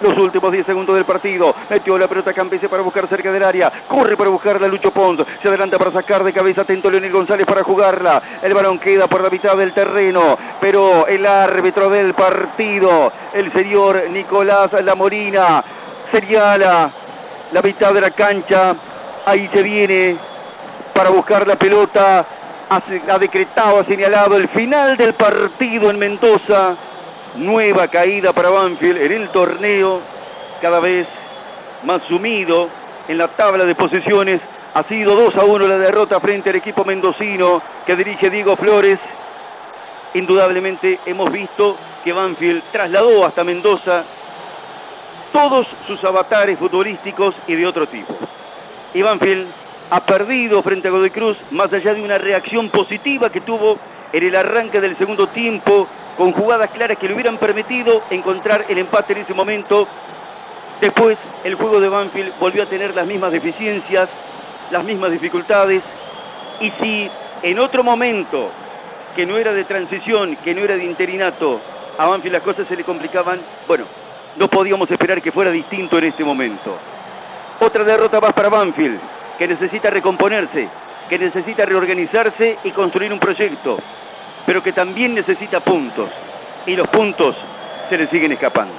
los últimos 10 segundos del partido. Metió la pelota Campese para buscar cerca del área. Corre para buscarla Lucho Pons. Se adelanta para sacar de cabeza atento Leonel González para jugarla. El balón queda por la mitad del terreno. Pero el árbitro del partido, el señor Nicolás Lamorina, señala la mitad de la cancha. Ahí se viene para buscar la pelota. Ha decretado, ha señalado el final del partido en Mendoza. Nueva caída para Banfield en el torneo. Cada vez más sumido en la tabla de posiciones. Ha sido 2 a 1 la derrota frente al equipo mendocino que dirige Diego Flores. Indudablemente hemos visto que Banfield trasladó hasta Mendoza todos sus avatares futbolísticos y de otro tipo. Y Banfield ha perdido frente a Godoy Cruz, más allá de una reacción positiva que tuvo en el arranque del segundo tiempo, con jugadas claras que le hubieran permitido encontrar el empate en ese momento. Después el juego de Banfield volvió a tener las mismas deficiencias, las mismas dificultades. Y si en otro momento, que no era de transición, que no era de interinato, a Banfield las cosas se le complicaban, bueno, no podíamos esperar que fuera distinto en este momento. Otra derrota más para Banfield, que necesita recomponerse, que necesita reorganizarse y construir un proyecto, pero que también necesita puntos. Y los puntos se le siguen escapando.